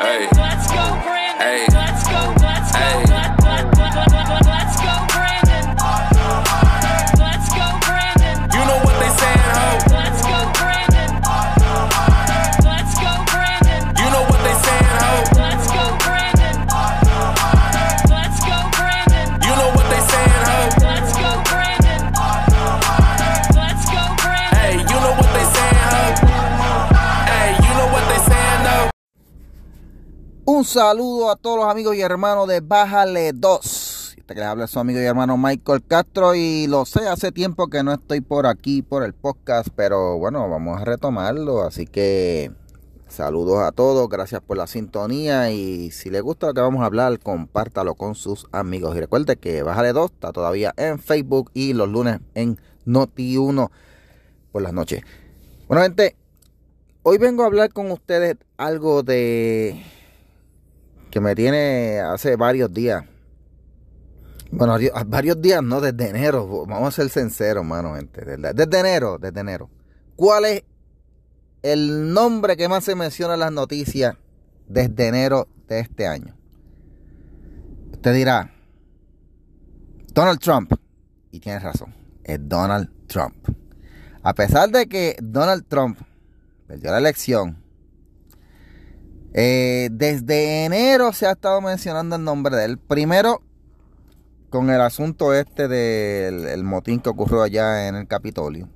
Hey. Un saludo a todos los amigos y hermanos de Bájale 2. Este que les habla su amigo y hermano Michael Castro y lo sé, hace tiempo que no estoy por aquí, por el podcast, pero bueno, vamos a retomarlo, así que saludos a todos, gracias por la sintonía y si les gusta lo que vamos a hablar, compártalo con sus amigos y recuerde que Bájale 2 está todavía en Facebook y los lunes en Noti1 por las noches. Bueno, gente, hoy vengo a hablar con ustedes algo de que me tiene hace varios días. Bueno, vari- varios días, no, desde enero. Vamos a ser sinceros, mano, gente. Desde, enero, desde enero. ¿Cuál es el nombre que más se menciona en las noticias desde enero de este año? Usted dirá, Donald Trump. Y tiene razón, es Donald Trump. A pesar de que Donald Trump perdió la elección, eh, desde enero se ha estado mencionando el nombre de él. Primero, con el asunto este del el motín que ocurrió allá en el Capitolio.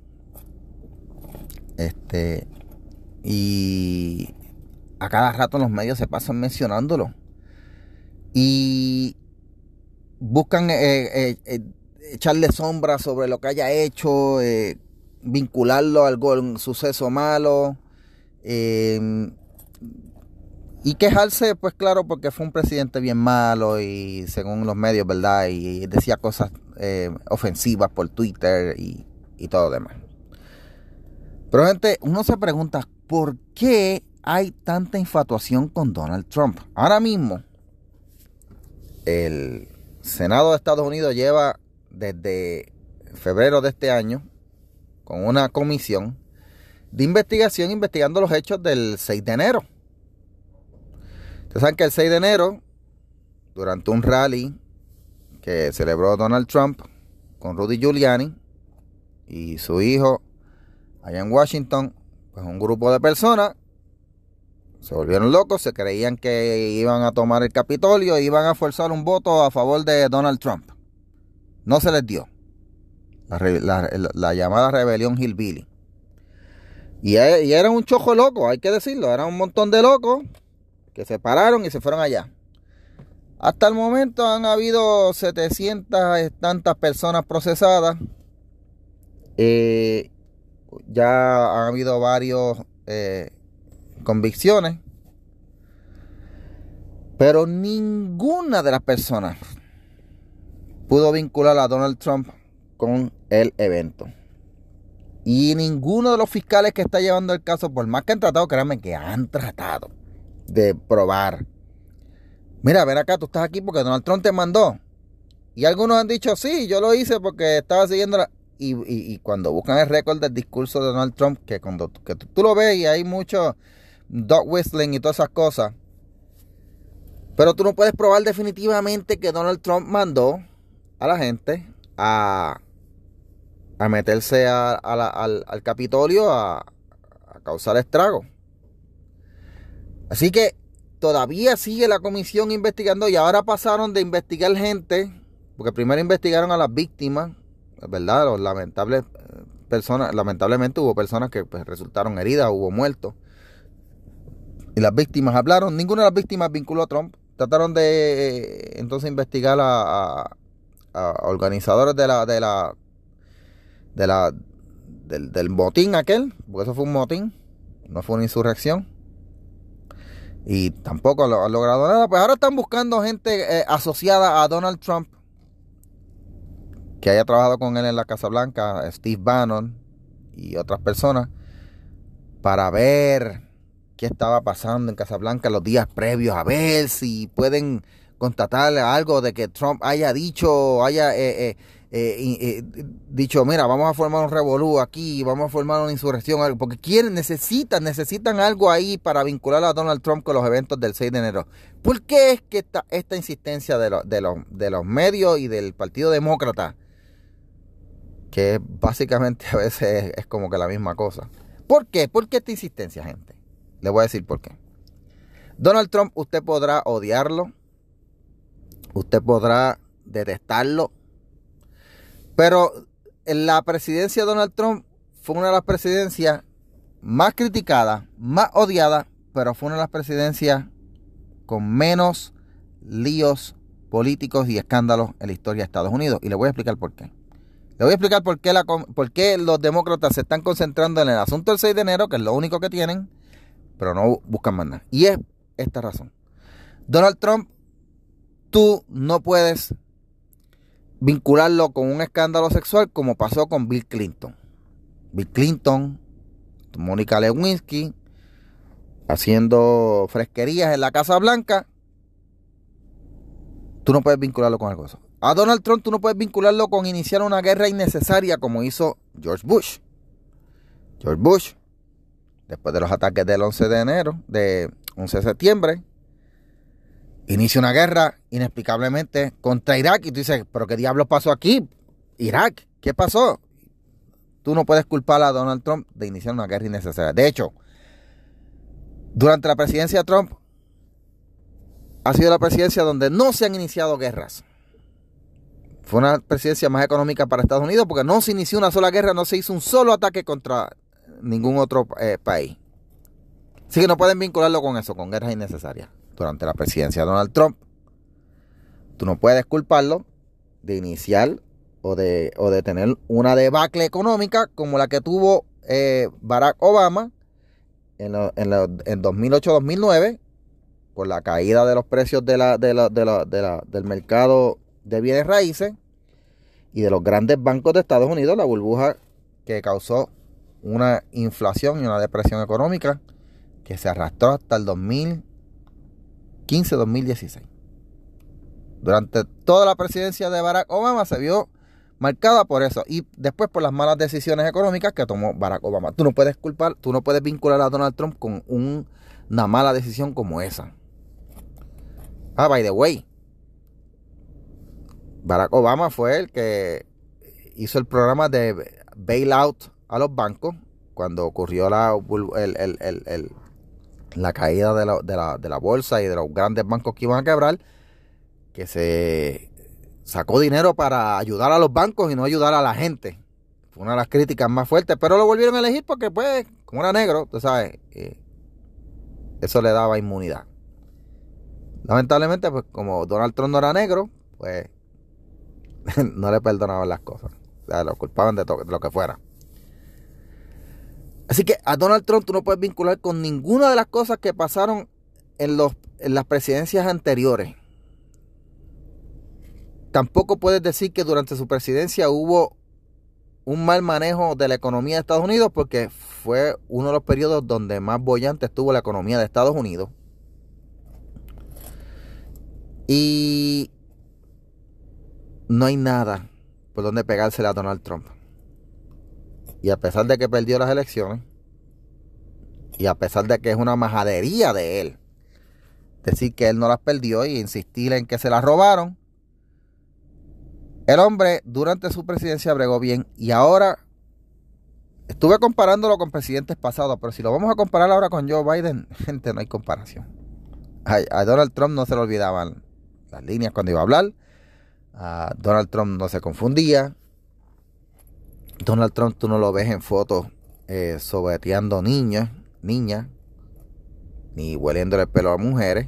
Este. Y a cada rato los medios se pasan mencionándolo. Y buscan eh, eh, eh, echarle sombra sobre lo que haya hecho, vincularlo a algún suceso malo. eh, y quejarse, pues claro, porque fue un presidente bien malo y según los medios, ¿verdad? Y decía cosas eh, ofensivas por Twitter y, y todo lo demás. Pero gente, uno se pregunta, ¿por qué hay tanta infatuación con Donald Trump? Ahora mismo, el Senado de Estados Unidos lleva desde febrero de este año con una comisión de investigación investigando los hechos del 6 de enero. Ustedes saben que el 6 de enero, durante un rally que celebró Donald Trump con Rudy Giuliani y su hijo allá en Washington, pues un grupo de personas se volvieron locos, se creían que iban a tomar el Capitolio iban a forzar un voto a favor de Donald Trump. No se les dio. La, llamada rebelión Hillbilly. Y, e- y era un chojo loco, hay que decirlo. Era un montón de locos que se pararon y se fueron allá. Hasta el momento han habido 700 y tantas personas procesadas. Eh, ya han habido varios eh, convicciones. Pero ninguna de las personas pudo vincular a Donald Trump con el evento. Y ninguno de los fiscales que está llevando el caso, por más que han tratado, créanme que han tratado de probar. Mira, ven acá, tú estás aquí porque Donald Trump te mandó. Y algunos han dicho, sí, yo lo hice porque estaba siguiendo la... Y, y- cuando buscan el récord del discurso de Donald Trump, que cuando que tú, tú lo ves y hay mucho dog whistling y todas esas cosas, pero tú no puedes probar definitivamente que Donald Trump mandó a la gente a, a meterse a- al, al Capitolio a, a causar estragos. Así que todavía sigue la comisión investigando y ahora pasaron de investigar gente, porque primero investigaron a las víctimas, ¿verdad? Los lamentables eh, personas, lamentablemente hubo personas que pues, resultaron heridas, hubo muertos. Y las víctimas hablaron, ninguna de las víctimas vinculó a Trump. Trataron de eh, entonces investigar a, organizadores de la, de la, de la, del motín aquel, porque eso fue un motín, no fue una insurrección y tampoco lo han logrado nada. Pues ahora están buscando gente eh, asociada a Donald Trump que haya trabajado con él en la Casa Blanca, Steve Bannon y otras personas, para ver qué estaba pasando en Casa Blanca los días previos, a ver si pueden constatar algo de que Trump haya dicho, haya eh, eh, eh, eh, dicho, mira, vamos a formar un revolú aquí, vamos a formar una insurrección, porque quieren, necesitan, necesitan algo ahí para vincular a Donald Trump con los eventos del 6 de enero. ¿Por qué es que esta, esta insistencia de, los de, los, de los medios y del Partido Demócrata, que básicamente a veces es, es como que la misma cosa? ¿Por qué? ¿Por qué esta insistencia, gente? Le voy a decir por qué. Donald Trump, usted podrá odiarlo, usted podrá detestarlo, pero la presidencia de Donald Trump fue una de las presidencias más criticadas, más odiadas, pero fue una de las presidencias con menos líos políticos y escándalos en la historia de Estados Unidos. Y le voy a explicar por qué. Le voy a explicar por qué, la, por qué los demócratas se están concentrando en el asunto del 6 de enero, que es lo único que tienen, pero no buscan más nada. Y es esta razón. Donald Trump, tú no puedes vincularlo con un escándalo sexual como pasó con Bill Clinton. Bill Clinton, Mónica Lewinsky, haciendo fresquerías en la Casa Blanca. Tú no puedes vincularlo con algo. A Donald Trump tú no puedes vincularlo con iniciar una guerra innecesaria como hizo George Bush. George Bush, después de los ataques del 11 de enero, de 11 de septiembre, inicia una guerra inexplicablemente contra Irak y tú dices, pero ¿qué diablos pasó aquí? Irak, ¿qué pasó? Tú no puedes culpar a Donald Trump de iniciar una guerra innecesaria. De hecho, durante la presidencia de Trump ha sido la presidencia donde no se han iniciado guerras. Fue una presidencia más económica para Estados Unidos porque no se inició una sola guerra, no se hizo un solo ataque contra ningún otro eh, país. Así que no pueden vincularlo con eso, con guerras innecesarias durante la presidencia de Donald Trump, tú no puedes culparlo de iniciar o de, o de tener una debacle económica como la que tuvo eh, Barack Obama en, en, en 2008-2009 por la caída de los precios de la, de la, de la, de la, del mercado de bienes raíces y de los grandes bancos de Estados Unidos, la burbuja que causó una inflación y una depresión económica que se arrastró hasta el 2000 2015-2016. Durante toda la presidencia de Barack Obama se vio marcada por eso y después por las malas decisiones económicas que tomó Barack Obama. Tú no puedes culpar, tú no puedes vincular a Donald Trump con una mala decisión como esa. Ah, by the way, Barack Obama fue el que hizo el programa de bailout a los bancos cuando ocurrió la, el, el, la caída de la, de, la, de la bolsa y de los grandes bancos que iban a quebrar, que se sacó dinero para ayudar a los bancos y no ayudar a la gente. Fue una de las críticas más fuertes, pero lo volvieron a elegir porque, pues, como era negro, tú sabes, eh, eso le daba inmunidad. Lamentablemente, pues, como Donald Trump no era negro, pues, no le perdonaban las cosas. O sea, lo culpaban de, de lo que fuera. Así que a Donald Trump tú no puedes vincular con ninguna de las cosas que pasaron en, los, las presidencias anteriores. Tampoco puedes decir que durante su presidencia hubo un mal manejo de la economía de Estados Unidos porque fue uno de los periodos donde más bollante estuvo la economía de Estados Unidos. Y no hay nada por donde pegársele a Donald Trump. Y a pesar de que perdió las elecciones, y a pesar de que es una majadería de él, decir que él no las perdió y insistir en que se las robaron, el hombre durante su presidencia bregó bien y ahora estuve comparándolo con presidentes pasados, pero si lo vamos a comparar ahora con Joe Biden, gente, no hay comparación. A, Donald Trump no se le olvidaban las líneas cuando iba a hablar, a Donald Trump no se confundía, Donald Trump tú no lo ves en fotos eh, sobeteando niñas, niñas, ni hueliéndole el pelo a mujeres.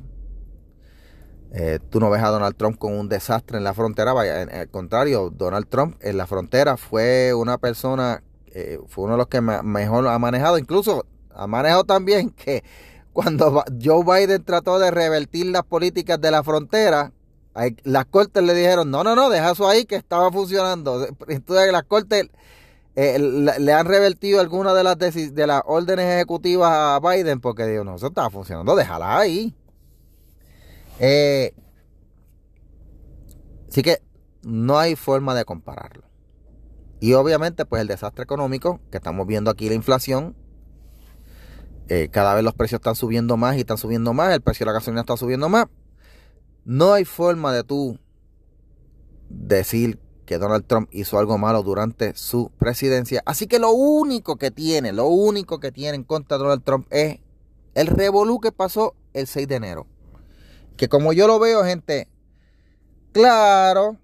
Eh, tú no ves a Donald Trump con un desastre en la frontera, vaya, al contrario, Donald Trump en la frontera fue una persona, eh, fue uno de los que mejor ha manejado, incluso ha manejado también que cuando Joe Biden trató de revertir las políticas de la frontera, las cortes le dijeron, no, no, no, deja eso ahí que estaba funcionando. Entonces las cortes eh, le, han revertido algunas de las, de las órdenes ejecutivas a Biden porque digo, no, eso estaba funcionando, déjala ahí. Eh, así que no hay forma de compararlo. Y obviamente, pues el desastre económico que estamos viendo aquí, la inflación, eh, cada vez los precios están subiendo más y están subiendo más, el precio de la gasolina está subiendo más. No hay forma de tú decir que Donald Trump hizo algo malo durante su presidencia. Así que lo único que tiene, lo único que tiene en contra Donald Trump es el revolú que pasó el 6 de enero. Que como yo lo veo, gente, claro,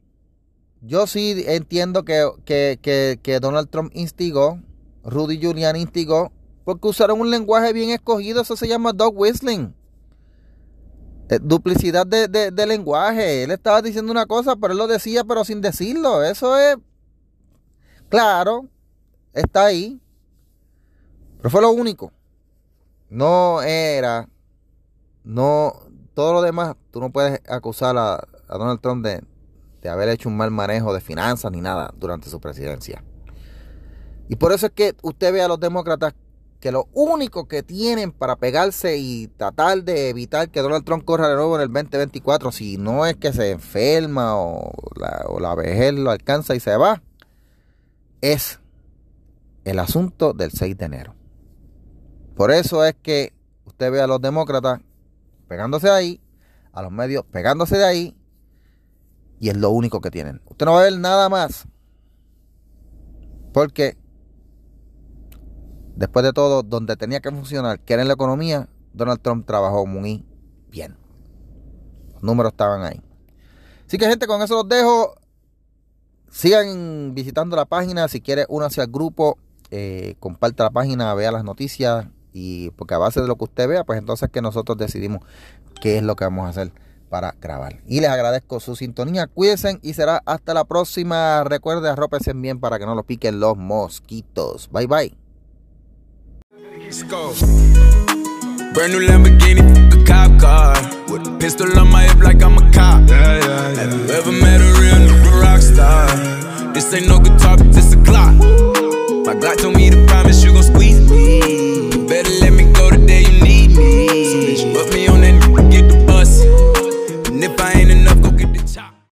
yo sí entiendo que, que, Donald Trump instigó, Rudy Giuliani instigó, porque usaron un lenguaje bien escogido, eso se llama dog whistling. Eh, duplicidad de, de, lenguaje. Él estaba diciendo una cosa, pero él lo decía, pero sin decirlo. Eso es. Claro, está ahí. Pero fue lo único. No era. No. Todo lo demás, tú no puedes acusar a, a Donald Trump de, de haber hecho un mal manejo de finanzas ni nada durante su presidencia. Y por eso es que usted ve a los demócratas que lo único que tienen para pegarse y tratar de evitar que Donald Trump corra de nuevo en el 2024, si no es que se enferma o la, o la vejez lo alcanza y se va, es el asunto del 6 de enero. Por eso es que usted ve a los demócratas pegándose ahí, a los medios pegándose de ahí, y es lo único que tienen. Usted no va a ver nada más. Porque después de todo, donde tenía que funcionar, que era en la economía, Donald Trump trabajó muy bien. Los números estaban ahí. Así que gente, con eso los dejo. Sigan visitando la página. Si quiere, únase al grupo. Eh, comparta la página, vea las noticias. Y porque a base de lo que usted vea, pues entonces que nosotros decidimos qué es lo que vamos a hacer para grabar. Y les agradezco su sintonía. Cuídense y será hasta la próxima. Recuerde, arrópense bien para que no lo piquen los mosquitos. Bye bye. Go. Brand new Lamborghini, a cop car. With a pistol on my hip like I'm a cop. Yeah, yeah, yeah. Have you ever met a real new rock star? This ain't no guitar, but this a clock. My Glock told me to promise you gon' squeeze me. Better let